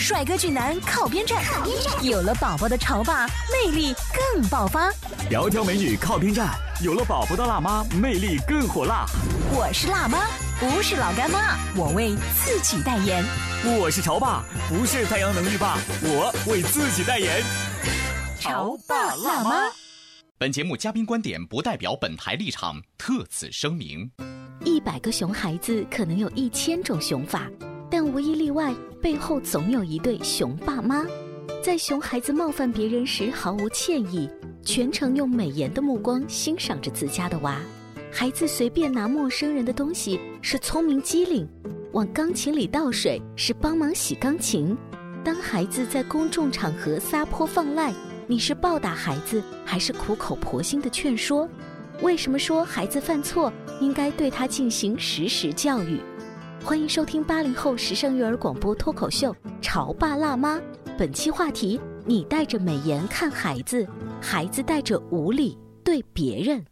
帅哥俊男靠边站，有了宝宝的潮爸魅力更爆发。窈窕美女靠边站，有了宝宝的辣妈魅力更火辣。我是辣妈，不是老干妈，我为自己代言。我是潮爸，不是太阳能浴霸，我为自己代言。潮爸辣妈。本节目嘉宾观点不代表本台立场，特此声明。一百个熊孩子可能有一千种熊法，但无一例外，背后总有一对熊爸妈，在熊孩子冒犯别人时毫无歉意，全程用美颜的目光欣赏着自家的娃。孩子随便拿陌生人的东西是聪明机灵，往钢琴里倒水是帮忙洗钢琴。当孩子在公众场合撒泼放赖，你是暴打孩子还是苦口婆心的劝说？为什么说孩子犯错应该对他进行实时教育？欢迎收听八零后时尚育儿广播脱口秀《潮爸辣妈》，本期话题：你带着美颜看孩子，孩子带着无理对别人。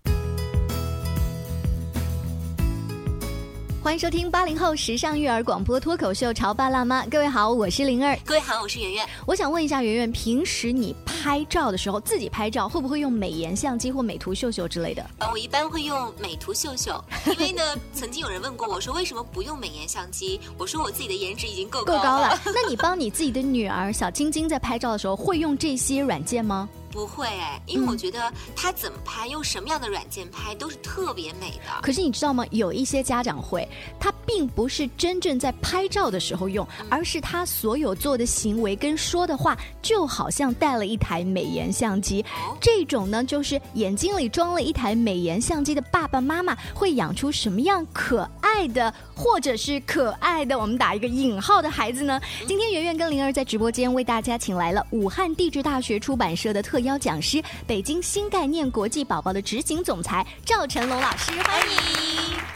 欢迎收听八零后时尚育儿广播脱口秀《潮爸辣妈》，各位好，我是灵儿。各位好，我是圆圆。我想问一下圆圆，平时你拍照的时候，自己拍照会不会用美颜相机或美图秀秀之类的？呃，我一般会用美图秀秀，因为呢，曾经有人问过我说为什么不用美颜相机，我说我自己的颜值已经够够高了。了。那你帮你自己的女儿小晶晶在拍照的时候，会用这些软件吗？不会哎，因为我觉得他怎么拍，用什么样的软件拍，都是特别美的。可是你知道吗？有一些家长会，他并不是真正在拍照的时候用，而是他所有做的行为跟说的话，就好像带了一台美颜相机。这种呢，就是眼睛里装了一台美颜相机的爸爸妈妈，会养出什么样可爱的，或者是可爱的，我们打一个引号的孩子呢？今天圆圆跟灵儿在直播间为大家请来了武汉地质大学出版社的特邀讲师，北京新概念国际宝宝的执行总裁赵成龙老师，欢迎。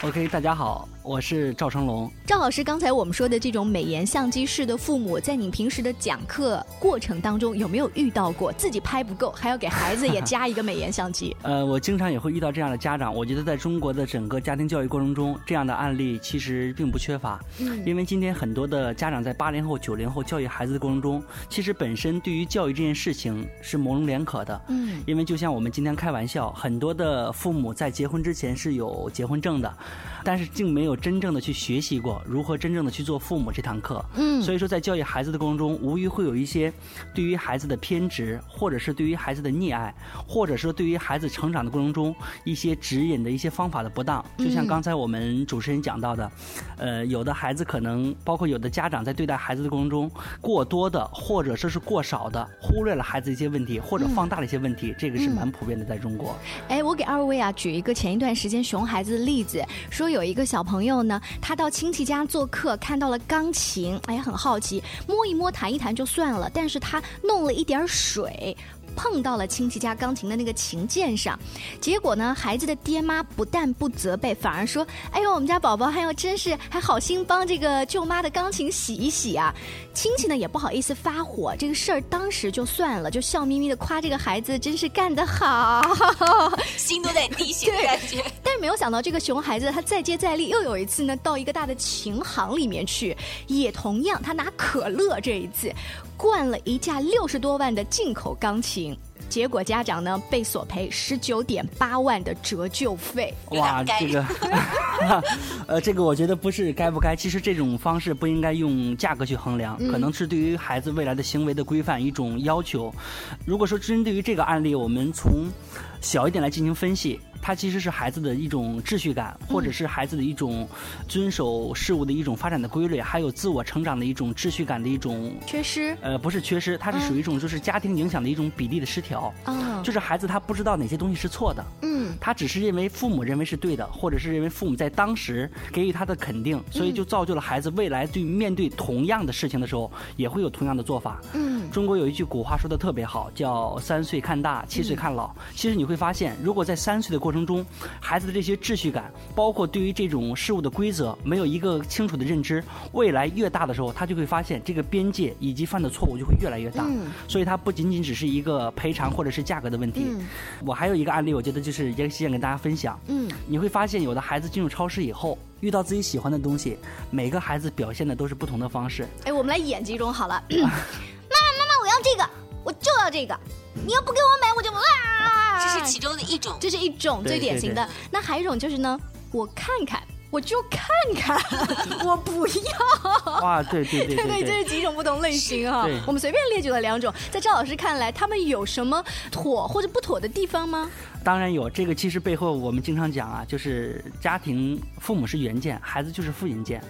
OK，大家好，我是赵成龙。赵老师，刚才我们说的这种美颜相机式的父母，在你平时的讲课过程当中，有没有遇到过自己拍不够，还要给孩子也加一个美颜相机？呃，我经常也会遇到这样的家长。我觉得在中国的整个家庭教育过程中，这样的案例其实并不缺乏。嗯因为今天很多的家长在八零后、九零后教育孩子的过程中，其实本身对于教育这件事情是模棱两可的。嗯，因为就像我们今天开玩笑，很多的父母在结婚之前是有结婚证的，但是竟没有真正的去学习过如何真正的去做父母这堂课。嗯所以说在教育孩子的过程中，无疑会有一些对于孩子的偏执，或者是对于孩子的溺爱，或者说对于孩子成长的过程中一些指引的一些方法的不当。就像嗯刚才我们主持人讲到的，呃，有的孩子可能包括有的家长在对待孩子的过程中，过多的或者说是过少的忽略了孩子一些问题，或者放大了一些问题，这个是蛮普遍的在中国。哎，我给二位啊举一个前一段时间熊孩子的例子，说有一个小朋友朋友呢，他到亲戚家做客，看到了钢琴，哎呀，很好奇，摸一摸、弹一弹就算了，但是他弄了一点水。碰到了亲戚家钢琴的那个琴键上，结果呢，孩子的爹妈不但不责备，反而说：“哎呦，我们家宝宝还要真是还好心帮这个舅妈的钢琴洗一洗啊！”亲戚呢也不好意思发火，这个事儿当时就算了，就笑眯眯的夸这个孩子真是干得好。心都在滴血的感觉。但是没有想到，这个熊孩子他再接再厉，又有一次呢，到一个大的琴行里面去，也同样他拿可乐这一次灌了一架六十多万的进口钢琴。结果家长呢被索赔十九点八万的折旧费。哇，这个，呃，这个我觉得不是该不该，其实这种方式不应该用价格去衡量，可能是对于孩子未来的行为的规范一种要求。如果说针对于这个案例，我们从小一点来进行分析。它其实是孩子的一种秩序感，或者是孩子的一种遵守事物的一种发展的规律，还有自我成长的一种秩序感的一种缺失。呃，不是缺失，它是属于一种就是家庭影响的一种比例的失调。啊，就是孩子他不知道哪些东西是错的。嗯，他只是认为父母认为是对的，或者是认为父母在当时给予他的肯定，所以就造就了孩子未来对面对同样的事情的时候也会有同样的做法。嗯，中国有一句古话说的特别好，叫“三岁看大，七岁看老”。其实你会发现，如果在三岁的过程中，孩子的这些秩序感，包括对于这种事物的规则，没有一个清楚的认知，未来越大的时候，他就会发现这个边界以及犯的错误就会越来越大。嗯，所以它不仅仅只是一个赔偿或者是价格的问题。嗯，我还有一个案例，我觉得就是也想跟大家分享。嗯，你会发现有的孩子进入超市以后，遇到自己喜欢的东西，每个孩子表现的都是不同的方式。哎，我们来演几种好了。妈 妈，妈妈，我要这个，我就要这个，你要不给我买，我就啊。这是其中的一种，这是一种最典型的。那还有一种就是呢，我看看，我就看看，我不要。哇，对对对对对，这是几种不同类型哈。我们随便列举了两种，在赵老师看来，他们有什么妥或者不妥的地方吗？当然有，这个其实背后我们经常讲啊，就是家庭父母是原件，孩子就是复印件。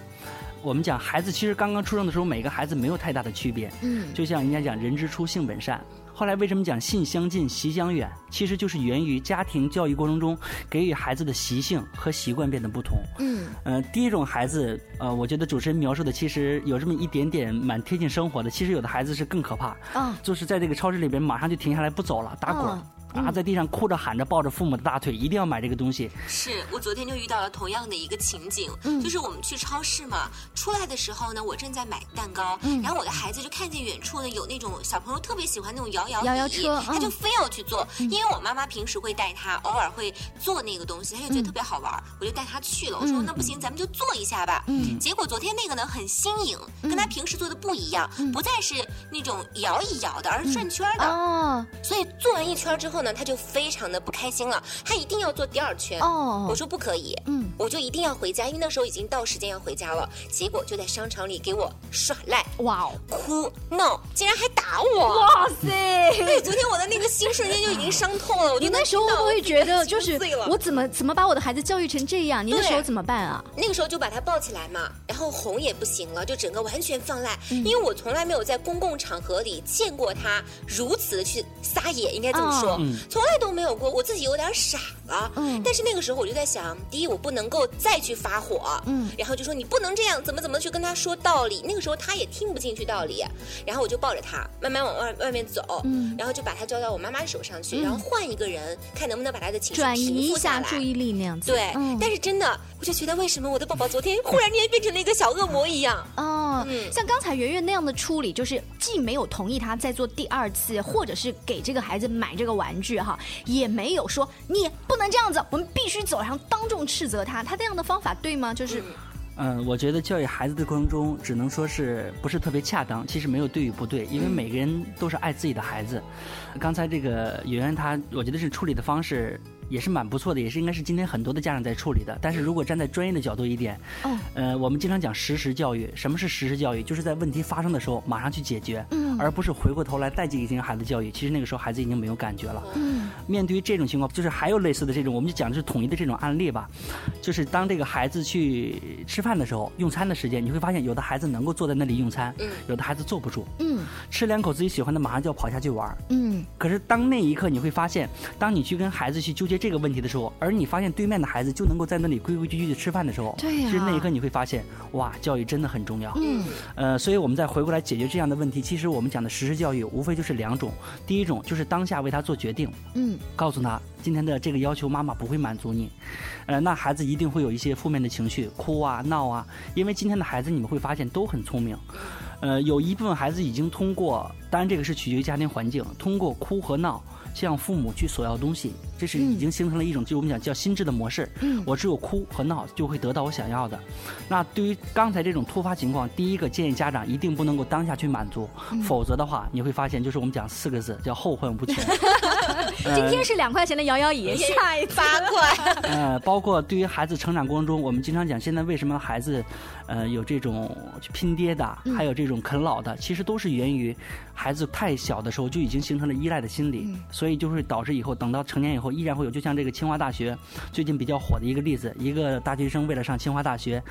我们讲孩子其实刚刚出生的时候，每个孩子没有太大的区别。嗯，就像人家讲人之初性本善。后来为什么讲性相近习相远？其实就是源于家庭教育过程中给予孩子的习性和习惯变得不同。嗯，呃，第一种孩子，呃，我觉得主持人描述的其实有这么一点点蛮贴近生活的。其实有的孩子是更可怕，啊，就是在这个超市里边马上就停下来不走了，打滚。啊，在地上哭着喊着，抱着父母的大腿，一定要买这个东西。是我昨天就遇到了同样的一个情景，就是我们去超市嘛，出来的时候呢，我正在买蛋糕，然后我的孩子就看见远处呢有那种小朋友特别喜欢那种摇摇摇摇车，他就非要去坐，因为我妈妈平时会带他，偶尔会做那个东西，他就觉得特别好玩，我就带他去了。我说那不行，咱们就坐一下吧。嗯，结果昨天那个呢很新颖，跟他平时做的不一样，不再是那种摇一摇的，而是转圈的。哦，所以做完一圈之后呢，他就非常。的不开心了，他一定要做第二圈。哦，我说不可以，嗯，我就一定要回家，因为那时候已经到时间要回家了。结果就在商场里给我耍赖，哇哦，哭闹，竟然还打我！哇塞！对，昨天我的那个心瞬间就已经伤痛了。我你那时候会不会觉得，就是我怎么怎么把我的孩子教育成这样？你那时候怎么办啊？那个时候就把他抱起来嘛，然后哄也不行了，就整个完全放赖。因为我从来没有在公共场合里见过他如此的去撒野，应该怎么说，从来都没有。过我自己有点傻了，嗯，但是那个时候我就在想，第一我不能够再去发火，嗯，然后就说你不能这样，怎么怎么去跟他说道理。那个时候他也听不进去道理，然后我就抱着他慢慢往外外面走，嗯，然后就把他交到我妈妈手上去，然后换一个人，看能不能把他的情绪转移一下注意力那样子。对，但是真的，我就觉得为什么我的宝宝昨天忽然间变成了一个小恶魔一样？哦，嗯，像刚才圆圆那样的处理，就是既没有同意他再做第二次，或者是给这个孩子买这个玩具哈，也没有。说你不能这样子，我们必须走上当众斥责他。他这样的方法对吗？就是，嗯，我觉得教育孩子的过程中，只能说是不是特别恰当。其实没有对与不对，因为每个人都是爱自己的孩子。刚才这个圆圆他，我觉得是处理的方式。也是蛮不错的，也是应该是今天很多的家长在处理的。但是如果站在专业的角度一点，哦，呃，我们经常讲实时教育。什么是实时教育？就是在问题发生的时候马上去解决，嗯，而不是回过头来再进行孩子教育。其实那个时候孩子已经没有感觉了。嗯，面对于这种情况，就是还有类似的这种，我们就讲的是统一的这种案例吧。就是当这个孩子去吃饭的时候，用餐的时间，你会发现有的孩子能够坐在那里用餐，嗯，有的孩子坐不住，嗯，吃两口自己喜欢的，马上就要跑下去玩，嗯。可是当那一刻你会发现，当你去跟孩子去纠结。这个问题的时候，而你发现对面的孩子就能够在那里规规矩矩的吃饭的时候，对呀，其实那一刻你会发现，哇，教育真的很重要。嗯，呃，所以我们再回过来解决这样的问题，其实我们讲的实施教育无非就是两种，第一种就是当下为他做决定，嗯，告诉他今天的这个要求妈妈不会满足你，呃，那孩子一定会有一些负面的情绪，哭啊闹啊，因为今天的孩子你们会发现都很聪明。呃，有一部分孩子已经通过，当然这个是取决于家庭环境，通过哭和闹向父母去索要东西，这是已经形成了一种，就我们讲叫心智的模式。嗯。我只有哭和闹就会得到我想要的。那对于刚才这种突发情况，第一个建议家长一定不能够当下去满足，否则的话你会发现，就是我们讲四个字叫后患无穷。今天是两块钱的摇摇椅，下一次八块，呃，包括对于孩子成长过程中，我们经常讲，现在为什么孩子，呃，有这种拼爹的，还有这种啃老的，其实都是源于孩子太小的时候就已经形成了依赖的心理，所以就会导致以后等到成年以后依然会有，就像这个清华大学最近比较火的一个例子，一个大学生为了上清华大学，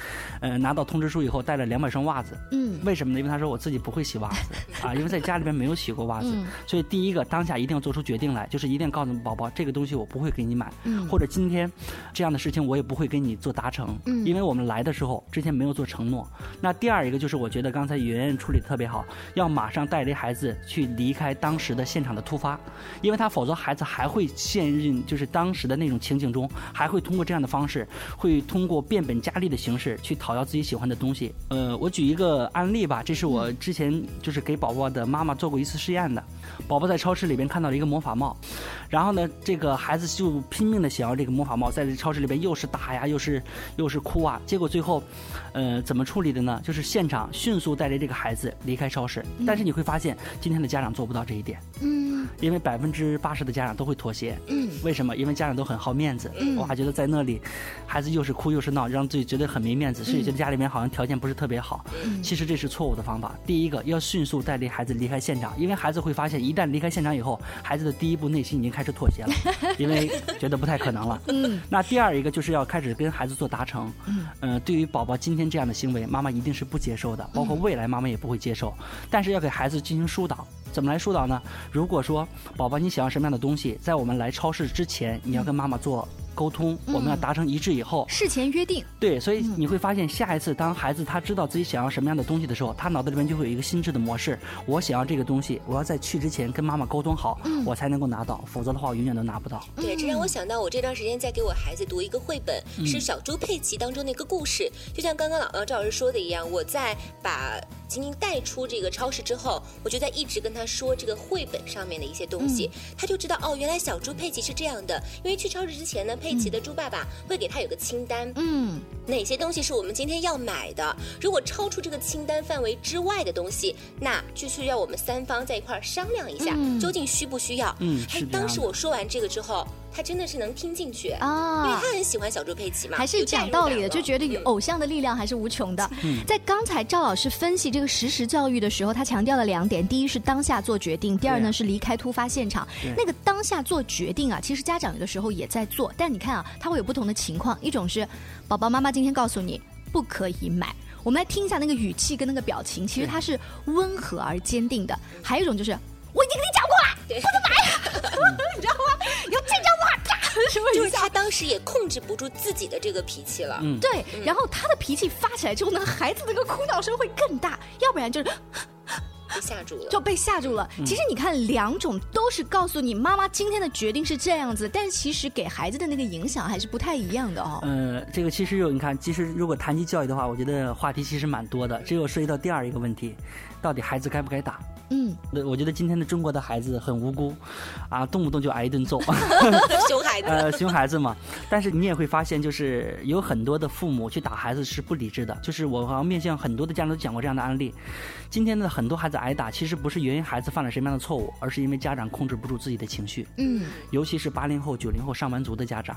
呃，拿到通知书以后带了两百双袜子，嗯为什么呢？因为他说我自己不会洗袜子 啊，因为在家里边没有洗过袜子，嗯所以第一个当下一定要做出决定来，就是一定要告诉宝宝这个东西我不会给你买，嗯或者今天这样的事情我也不会给你做达成，嗯因为我们来的时候之前没有做承诺。那第二一个就是我觉得刚才圆圆处理的特别好，要马上带领孩子去离开当时的现场的突发，因为他否则孩子还会陷入就是当时的那种情景中，还会通过这样的方式，会通过变本加厉的形式去讨要自己喜欢的东西。呃，我举一个案例吧，这是我之前就是给宝宝的妈妈做过一次试验的。宝宝在超市里边看到了一个魔法帽，然后呢，这个孩子就拼命的想要这个魔法帽，在这超市里边又是打呀，又是又是哭啊，结果最后，呃，怎么处理的呢？就是现场迅速带着这个孩子离开超市。但是你会发现，今天的家长做不到这一点。嗯因为百分之八十的家长都会妥协。嗯为什么？因为家长都很好面子，嗯哇，觉得在那里，孩子又是哭又是闹，让自己觉得很没面子，所以觉得家里面好像条件不是特别好。嗯其实这是错误的方法。第一个要迅速带领孩子离开现场，因为孩子会发现，一旦离开现场以后，孩子的第一步内心已经开始妥协了，因为觉得不太可能了。嗯那第二一个就是要开始跟孩子做达成。嗯，呃，对于宝宝今天这样的行为，妈妈一定是不接受的，包括未来妈妈也不会接受。但是要给孩子进行疏导，怎么来疏导呢？如果说宝宝你想要什么样的东西，在我们来超市之前，你要跟妈妈做沟通，我们要达成一致以后，事前约定，对，所以你会发现，下一次当孩子他知道自己想要什么样的东西的时候，他脑子里面就会有一个心智的模式：我想要这个东西，我要在去之前跟妈妈沟通好，我才能够拿到，否则的话我永远都拿不到。对，这让我想到我这段时间在给我孩子读一个绘本，是《小猪佩奇》当中的一个故事。就像刚刚老呃赵老师说的一样，我在把晶晶带出这个超市之后，我就在一直跟他说这个绘本上面的一些东西，他就知道哦，原来小猪佩奇是这样的。因为去超市之前呢，佩奇的猪爸爸会给他有个清单，嗯哪些东西是我们今天要买的？如果超出这个清单范围之外的东西，那就需要我们三方在一块儿商量一下，嗯究竟需不需要。嗯哎当时我说完这个之后，他真的是能听进去啊，因为啊。他很喜欢小猪佩奇嘛，还是讲道理的，就觉得有嗯偶像的力量还是无穷的。嗯在刚才赵老师分析这个实时教育的时候，他强调了两点：第一是当下做决定，第二呢是离开突发现场。那个当下做决定啊，其实家长有的时候也在做，但你看啊，他会有不同的情况。一种是宝宝妈妈今天告诉你不可以买。我们来听一下那个语气跟那个表情，其实对它是温和而坚定的。还有一种就是我已经跟你讲过了，对，时也控制不住自己的这个脾气了。嗯，对，然后他的脾气发起来之后呢，孩子那个哭闹声会更大，要不然就是被吓住了。就被吓住了。其实你看，两种都是告诉你妈妈今天的决定是这样子，但其实给孩子的那个影响还是不太一样的哦。呃，这个其实有你看，其实如果谈及教育的话，我觉得话题其实蛮多的。这又涉及到第二一个问题，到底孩子该不该打？嗯，呃我觉得今天的中国的孩子很无辜，啊，动不动就挨一顿揍。熊孩子，呃，熊孩子嘛，但是你也会发现，就是有很多的父母去打孩子是不理智的。就是我好像面向很多的家长都讲过这样的案例。今天的很多孩子挨打，其实不是源于孩子犯了什么样的错误，而是因为家长控制不住自己的情绪。嗯，尤其是八零后、九零后上班族的家长，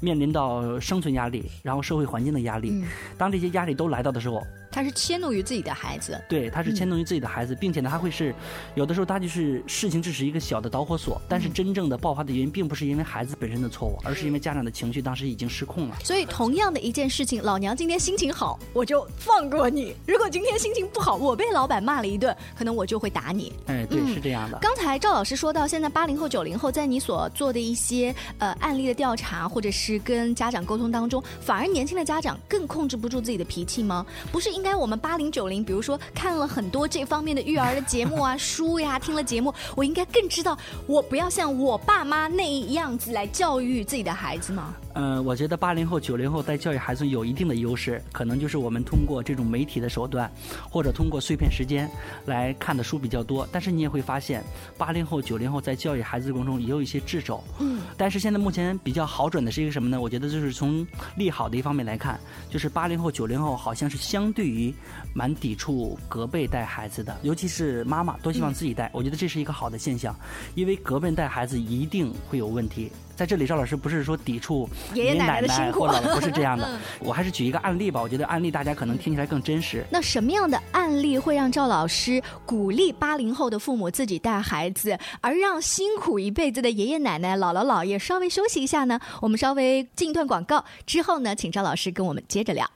面临到生存压力，然后社会环境的压力。嗯当这些压力都来到的时候，他是迁怒于自己的孩子。对，他是迁怒于自己的孩子，并且呢，他会是有的时候他就是事情只是一个小的导火索，但是真正的爆发的原因并不是因为孩子本身的错误，而是因为家长的情绪当时已经失控了。所以，同样的一件事情，老娘今天心情好，我就放过你；如果今天心情不好，我被老板骂了一顿，可能我就会打你。哎，对，嗯是这样的。刚才赵老师说到，现在八零后、九零后在你所做的一些呃案例的调查，或者是跟家长沟通当中，反而年轻的家长更控制不住自己的脾气吗？不是应该我们八零九零，比如说看了很多这方面的育儿的节目啊、书呀，听了节目，我应该更知道我不要像我爸妈那样子来教育自己的孩子吗？嗯，我觉得八零后、九零后在教育孩子有一定的优势，可能就是我们通过这种媒体的手段，或者通过碎片时间来看的书比较多。但是你也会发现，八零后、九零后在教育孩子过程中也有一些掣肘。嗯。但是现在目前比较好转的是一个什么呢？我觉得就是从利好的一方面来看，就是八零后、九零后好像是相对于蛮抵触隔辈带孩子的，尤其是妈妈都希望自己带。我觉得这是一个好的现象，因为隔辈带孩子一定会有问题。在这里，赵老师不是说抵触爷爷奶奶或者不是这样的，我还是举一个案例吧。我觉得案例大家可能听起来更真实。那什么样的案例会让赵老师鼓励八零后的父母自己带孩子，而让辛苦一辈子的爷爷奶奶、姥姥姥爷稍微休息一下呢？我们稍微进一段广告之后呢，请赵老师跟我们接着聊。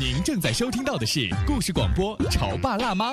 您正在收听到的是故事广播《潮爸辣妈》。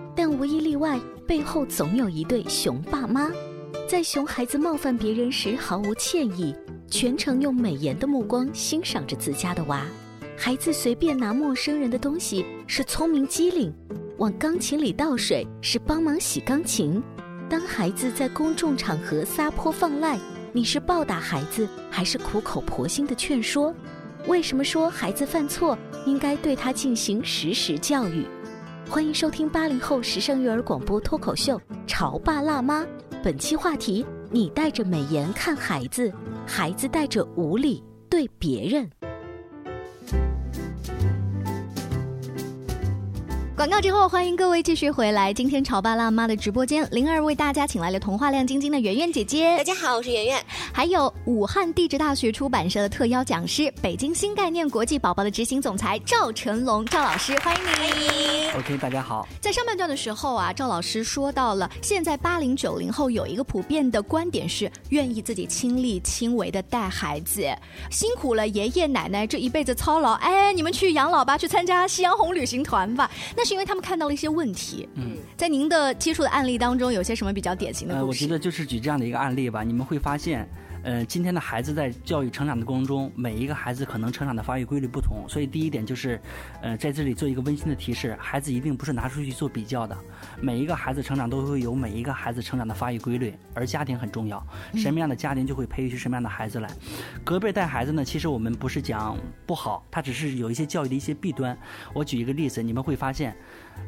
但无一例外，背后总有一对熊爸妈，在熊孩子冒犯别人时毫无歉意，全程用美颜的目光欣赏着自家的娃。孩子随便拿陌生人的东西是聪明机灵，往钢琴里倒水是帮忙洗钢琴。当孩子在公众场合撒泼放赖，你是暴打孩子还是苦口婆心的劝说？为什么说孩子犯错应该对他进行实时教育？欢迎收听八零后时尚育儿广播脱口秀《潮爸辣妈》，本期话题：你带着美颜看孩子，孩子带着无理对别人。广告之后，欢迎各位继续回来。今天潮爸辣妈的直播间，灵儿为大家请来了童话亮晶晶的圆圆姐姐。大家好，我是圆圆。还有武汉地质大学出版社的特邀讲师，北京新概念国际宝宝的执行总裁赵成龙赵老师，欢迎你。OK，大家好。在上半段的时候啊，赵老师说到了，现在八零九零后有一个普遍的观点是，愿意自己亲力亲为的带孩子，辛苦了爷爷奶奶这一辈子操劳，哎，你们去养老吧，去参加夕阳红旅行团吧，那是。因为他们看到了一些问题，嗯，在您的接触的案例当中，有些什么比较典型的故事？我觉得就是举这样的一个案例吧，你们会发现。呃，今天的孩子在教育成长的过程中，每一个孩子可能成长的发育规律不同，所以第一点就是，呃，在这里做一个温馨的提示：孩子一定不是拿出去做比较的。每一个孩子成长都会有每一个孩子成长的发育规律，而家庭很重要，什么样的家庭就会培育出什么样的孩子来。隔辈带孩子呢，其实我们不是讲不好，它只是有一些教育的一些弊端。我举一个例子，你们会发现。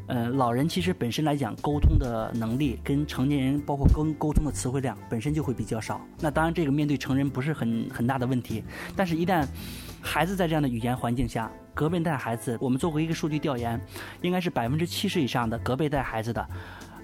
呃，老人其实本身来讲，沟通的能力跟成年人，包括沟沟通的词汇量本身就会比较少。那当然，这个面对成人不是很很大的问题。但是，一旦孩子在这样的语言环境下，隔辈带孩子，我们做过一个数据调研，应该是百分之七十以上的隔辈带孩子的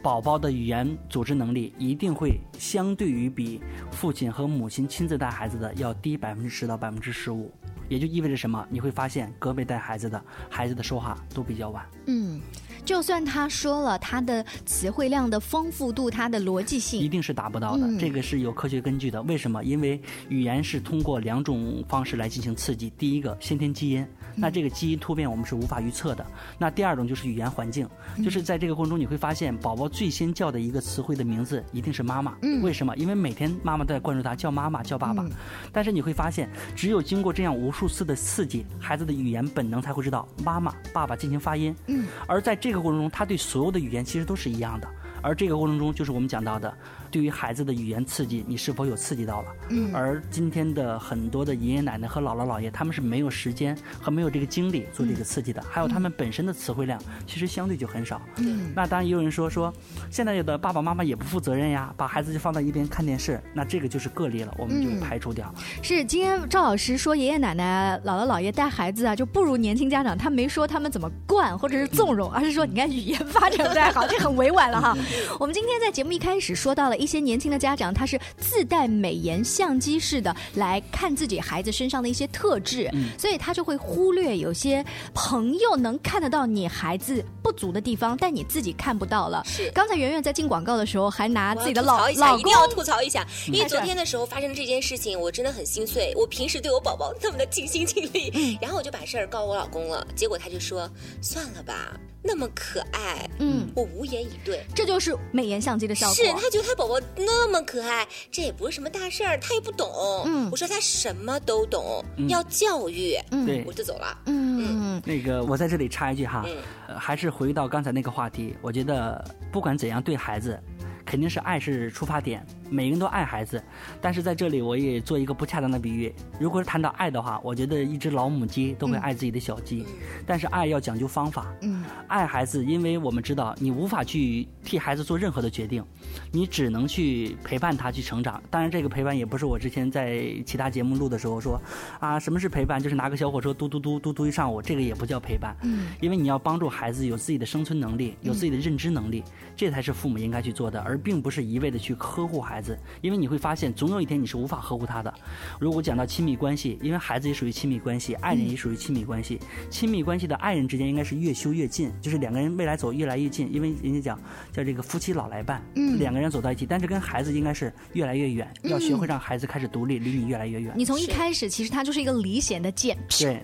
宝宝的语言组织能力，一定会相对于比父亲和母亲亲自带孩子的要低百分之十到百分之十五。也就意味着什么？你会发现，隔辈带孩子的孩子的说话都比较晚。嗯。就算他说了，他的词汇量的丰富度，他的逻辑性一定是达不到的。这个是有科学根据的。为什么？因为语言是通过两种方式来进行刺激。第一个，先天基因，那这个基因突变我们是无法预测的。那第二种就是语言环境，就是在这个过程中你会发现，宝宝最先叫的一个词汇的名字一定是妈妈。为什么？因为每天妈妈都在关注他，叫妈妈，叫爸爸。但是你会发现，只有经过这样无数次的刺激，孩子的语言本能才会知道妈妈、爸爸进行发音。嗯，而在这个。过程中，他对所有的语言其实都是一样的，而这个过程中就是我们讲到的，对于孩子的语言刺激，你是否有刺激到了？嗯而今天的很多的爷爷奶奶和姥姥姥爷，他们是没有时间和没有这个精力做这个刺激的，还有他们本身的词汇量其实相对就很少。嗯那当然也有人说说，现在有的爸爸妈妈也不负责任呀，把孩子就放在一边看电视，那这个就是个例了，我们就嗯排除掉。是今天赵老师说爷爷奶奶、姥姥姥爷带孩子啊，就不如年轻家长。他没说他们怎么惯或者是纵容，而是说你看语言发展不太好，这很委婉了哈。我们今天在节目一开始说到了一些年轻的家长，他是自带美颜相机式的来看自己孩子身上的一些特质，所以他就会忽略有些朋友能看得到你孩子不足的地方，但你自己看不到了。是刚才圆圆在进广告的时候还拿自己的老老公一定要吐槽一下，因为昨天的时候发生的这件事情，我真的很心碎。我平时对我宝宝那么的尽心尽力，嗯然后我就把事儿告我老公了，结果他就说算了吧，那么可爱，嗯，我无言以对。这就是美颜相机的效果。是他觉得他宝宝那么可爱，这也不是什么大事儿，他也不懂。嗯。我说他什么都懂，要教育，嗯。对。我就走了。嗯。那个，我在这里插一句哈，嗯。呃，还是回到刚才那个话题，我觉得不管怎样对孩子，肯定是爱是出发点，每个人都爱孩子。但是在这里，我也做一个不恰当的比喻，如果是谈到爱的话，我觉得一只老母鸡都会爱自己的小鸡，但是爱要讲究方法。嗯爱孩子，因为我们知道你无法去替孩子做任何的决定，你只能去陪伴他去成长。当然，这个陪伴也不是我之前在其他节目录的时候说，啊，什么是陪伴？就是拿个小火车嘟嘟嘟嘟嘟一上午，这个也不叫陪伴。嗯因为你要帮助孩子有自己的生存能力，有自己的认知能力，这才是父母应该去做的，而并不是一味的去呵护孩子。因为你会发现，总有一天你是无法呵护他的。如果讲到亲密关系，因为孩子也属于亲密关系，爱人也属于亲密关系，亲密关系的爱人之间应该是越修越近，就是两个人未来走越来越近。因为人家讲叫这个夫妻老来伴，嗯两个人走到一起，但是跟孩子应该是越来越远，要学会让孩子开始独立，离你越来越远。你从一开始，其实他就是一个离弦的箭。对，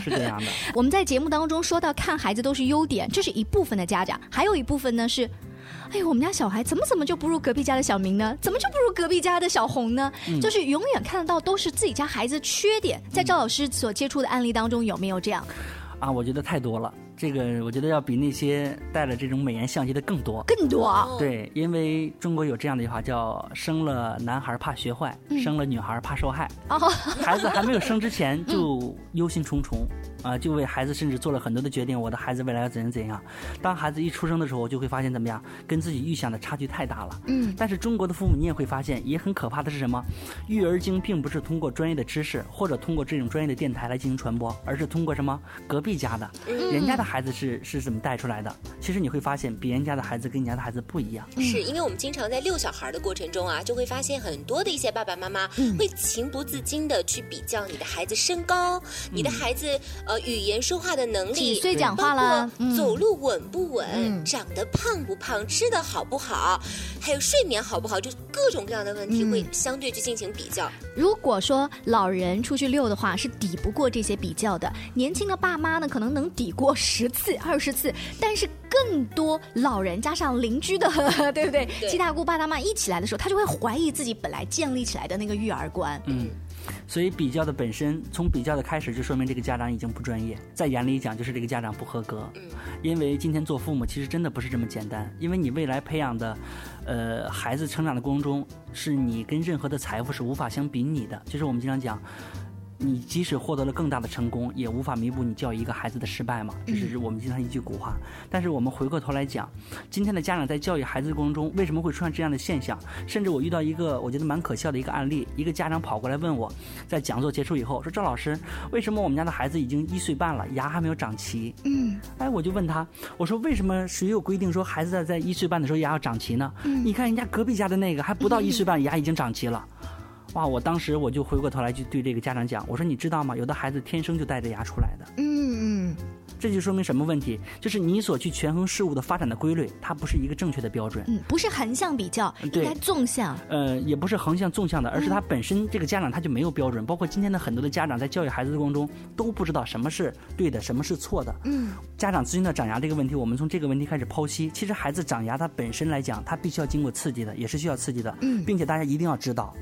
是这样的。我们在节目当中说到，看孩子都是优点，这是一部分的家长，还有一部分呢是。哎呦，我们家小孩怎么怎么就不如隔壁家的小明呢？怎么就不如隔壁家的小红呢？就是永远看得到都是自己家孩子缺点。在赵老师所接触的案例当中，有没有这样？啊，我觉得太多了。这个我觉得要比那些带了这种美颜相机的更多。更多啊？对，因为中国有这样的一句话叫“生了男孩怕学坏，生了女孩怕受害”。哦，孩子还没有生之前就忧心忡忡，啊、就为孩子甚至做了很多的决定，我的孩子未来要怎样怎样。当孩子一出生的时候，就会发现怎么样，跟自己预想的差距太大了。嗯但是中国的父母，你也会发现，也很可怕的是什么？育儿经并不是通过专业的知识或者通过这种专业的电台来进行传播，而是通过什么隔壁家的，人家的孩子是是怎么带出来的？其实你会发现，别人家的孩子跟你家的孩子不一样。是因为我们经常在遛小孩的过程中啊，就会发现很多的一些爸爸妈妈会情不自禁的去比较你的孩子身高，你的孩子呃语言说话的能力，几岁讲话了走路稳不稳，嗯长得胖不胖，吃的好不好，还有睡眠好不好，就各种各样的问题嗯会相对去进行比较。如果说老人出去遛的话，是抵不过这些比较的。年轻的爸妈呢，可能能抵过十次、二十次，但是更多老人加上邻居的，对不对？对七大姑八大妈一起来的时候，他就会怀疑自己本来建立起来的那个育儿观。嗯，所以比较的本身，从比较的开始就说明这个家长已经不专业，在眼里讲就是这个家长不合格。嗯因为今天做父母其实真的不是这么简单，因为你未来培养的，呃，孩子成长的过程中，是你跟任何的财富是无法相比拟的。就是我们经常讲。你即使获得了更大的成功，也无法弥补你教育一个孩子的失败嘛，这是我们经常一句古话。但是我们回过头来讲，今天的家长在教育孩子的过程中，为什么会出现这样的现象？甚至我遇到一个我觉得蛮可笑的一个案例，一个家长跑过来问我，在讲座结束以后说：“赵老师，为什么我们家的孩子已经一岁半了，牙还没有长齐？”嗯，哎，我就问他，我说为什么谁有规定说孩子在在一岁半的时候牙要长齐呢？你看人家隔壁家的那个还不到一岁半，牙已经长齐了。哇！我当时我就回过头来就对这个家长讲，我说你知道吗？有的孩子天生就带着牙出来的。嗯嗯，这就说明什么问题？就是你所去权衡事物的发展的规律，它不是一个正确的标准。嗯，不是横向比较，应对该纵向。呃，也不是横向纵向的，而是嗯他本身这个家长他就没有标准。包括今天的很多的家长在教育孩子的过程中都不知道什么是对的，什么是错的。嗯，家长咨询到长牙这个问题，我们从这个问题开始剖析。其实孩子长牙，它本身来讲，它必须要经过刺激的，也是需要刺激的。嗯并且大家一定要知道，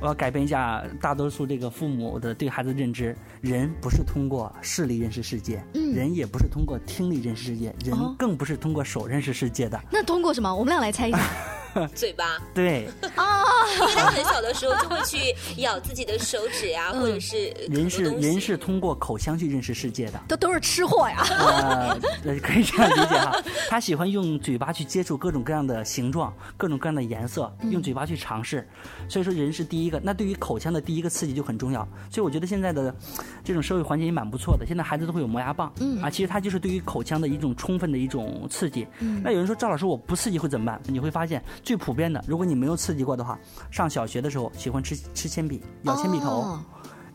我要改变一下大多数这个父母的对孩子的认知。人不是通过视力认识世界，嗯人也不是通过听力认识世界，人哦更不是通过手认识世界的。那通过什么？我们俩来猜一下。嘴巴，对，哦因为他很小的时候就会去咬自己的手指呀、或者是人是人是通过口腔去认识世界的。都都是吃货呀。呃，呃可以这样理解哈。他喜欢用嘴巴去接触各种各样的形状、各种各样的颜色，用嘴巴去尝试。所以说，人是第一个。那对于口腔的第一个刺激就很重要。所以我觉得现在的这种社会环境也蛮不错的。现在孩子都会有磨牙棒，嗯啊，其实它就是对于口腔的一种充分的一种刺激。那有人说赵老师我不刺激会怎么办？你会发现最普遍的，如果你没有刺激过的话，上小学的时候喜欢吃吃铅笔，咬铅笔头。哦。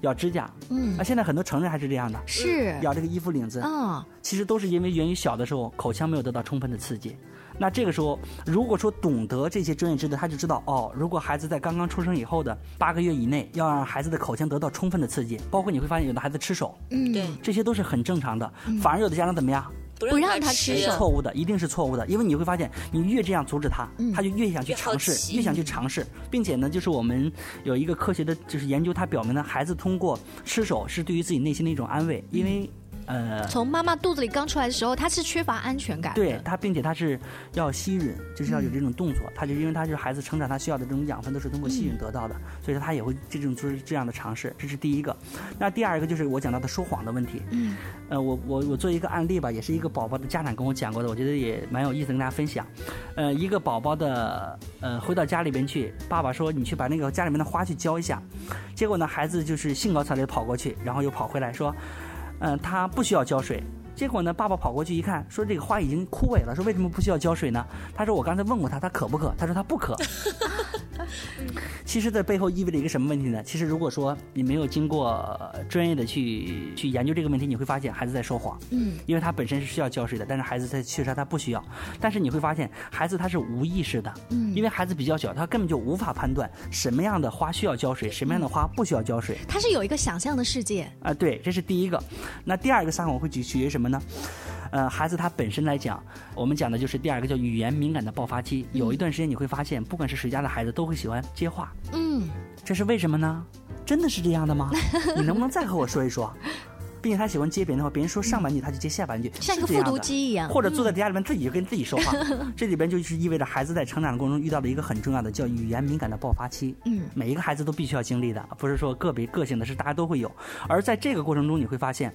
咬指甲，嗯，啊，现在很多成人还是这样的，是。咬这个衣服领子，啊，其实都是因为源于小的时候口腔没有得到充分的刺激。那这个时候，如果说懂得这些专业知识，他就知道哦，如果孩子在刚刚出生以后的八个月以内，要让孩子的口腔得到充分的刺激，包括你会发现有的孩子吃手，嗯，对，这些都是很正常的。反而有的家长怎么样？不不让他他吃手错误的，一定是错误的，因为你会发现，你越这样阻止他，他就越想去尝试，越越想去尝试，并且呢，就是我们有一个科学的，就是研究，它表明呢，孩子通过吃手是对于自己内心的一种安慰，因为，呃，从妈妈肚子里刚出来的时候，他是缺乏安全感。对他，并且他是要吸吮，就是要有这种动作。他就因为他就是孩子成长，他需要的这种养分都是通过吸吮得到的，所以说他也会这种就是这样的尝试。这是第一个。那第二个就是我讲到的说谎的问题。嗯，呃，我我我做一个案例吧，也是一个宝宝的家长跟我讲过的，我觉得也蛮有意思，跟大家分享。呃，一个宝宝的呃回到家里边去，爸爸说你去把那个家里面的花去浇一下，结果呢孩子就是兴高采烈跑过去，然后又跑回来说，嗯、它不需要浇水。结果呢，爸爸跑过去一看，说这个花已经枯萎了，说为什么不需要浇水呢？他说我刚才问过他，他渴不渴？他说他不渴。其实，在背后意味着一个什么问题呢？其实，如果说你没有经过呃专业的去去研究这个问题，你会发现孩子在说谎。嗯，因为他本身是需要浇水的，但是孩子在确实他不需要。但是你会发现，孩子他是无意识的。嗯，因为孩子比较小，他根本就无法判断什么样的花需要浇水，什么样的花不需要浇水。他是有一个想象的世界。啊，对，这是第一个。那第二个撒谎会取取决于什么呢？呃，孩子他本身来讲，我们讲的就是第二个叫语言敏感的爆发期。有一段时间你会发现，不管是谁家的孩子都会喜欢接话，嗯，这是为什么呢？真的是这样的吗？你能不能再和我说一说？并且他喜欢接别人的话，别人说上半句他就接下半句，像一个复读机一样。或者坐在家里面自己就跟自己说话，这里边就是意味着孩子在成长的过程中遇到了一个很重要的叫语言敏感的爆发期。嗯，每一个孩子都必须要经历的，不是说个别个性的，是大家都会有。而在这个过程中，你会发现，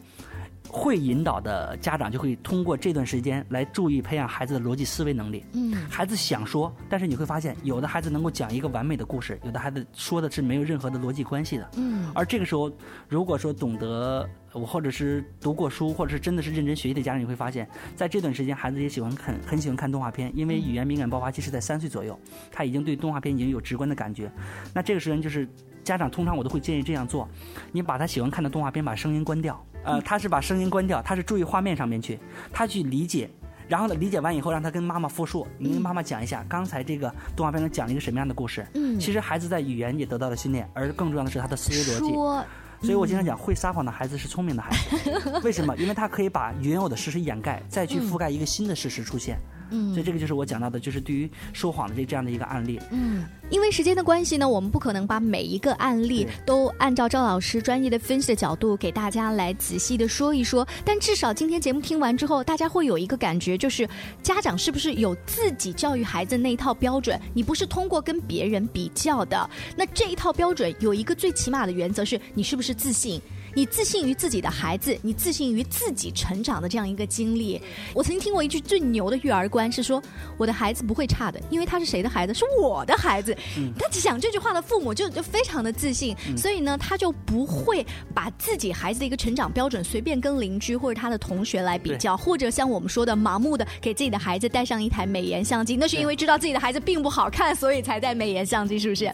会引导的家长就会通过这段时间来注意培养孩子的逻辑思维能力。嗯，孩子想说，但是你会发现，有的孩子能够讲一个完美的故事，有的孩子说的是没有任何的逻辑关系的。嗯，而这个时候，如果说懂得，我或者是读过书，或者是真的是认真学习的家长，你会发现在这段时间，孩子也喜欢看，很喜欢看动画片，因为语言敏感爆发期是在三岁左右，他已经对动画片已经有直观的感觉。那这个时间就是家长通常我都会建议这样做，你把他喜欢看的动画片把声音关掉，呃，他是把声音关掉，他是注意画面上面去，他去理解。然后呢，理解完以后，让他跟妈妈复述，你跟妈妈讲一下刚才这个动画片中讲了一个什么样的故事。嗯其实孩子在语言也得到了训练，而更重要的是他的思维逻辑。说所以我经常讲，会撒谎的孩子是聪明的孩子。为什么？因为他可以把原有的事实掩盖，再去覆盖一个新的事实出现。嗯所以这个就是我讲到的，就是对于说谎的这这样的一个案例。嗯，因为时间的关系呢，我们不可能把每一个案例都按照赵老师专业的分析的角度给大家来仔细的说一说。但至少今天节目听完之后，大家会有一个感觉，就是家长是不是有自己教育孩子那一套标准？你不是通过跟别人比较的。那这一套标准有一个最起码的原则是，你是不是自信？你自信于自己的孩子，你自信于自己成长的这样一个经历。我曾经听过一句最牛的育儿观是说，我的孩子不会差的，因为他是谁的孩子？是我的孩子。他讲这句话的父母就就非常的自信，所以呢，他就不会把自己孩子的一个成长标准随便跟邻居或者他的同学来比较，或者像我们说的盲目的给自己的孩子带上一台美颜相机，那是因为知道自己的孩子并不好看，所以才带美颜相机，是不是？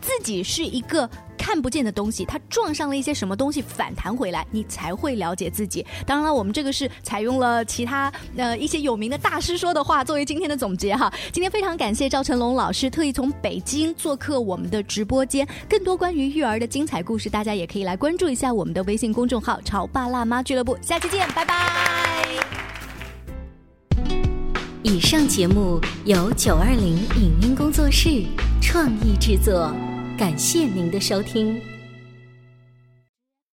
自己是一个。看不见的东西，它撞上了一些什么东西反弹回来，你才会了解自己。当然了，我们这个是采用了其他呃一些有名的大师说的话作为今天的总结哈。今天非常感谢赵成龙老师特意从北京做客我们的直播间，更多关于育儿的精彩故事，大家也可以来关注一下我们的微信公众号“潮爸辣妈俱乐部”。下期见，拜拜。以上节目由九二零影音工作室创意制作，感谢您的收听。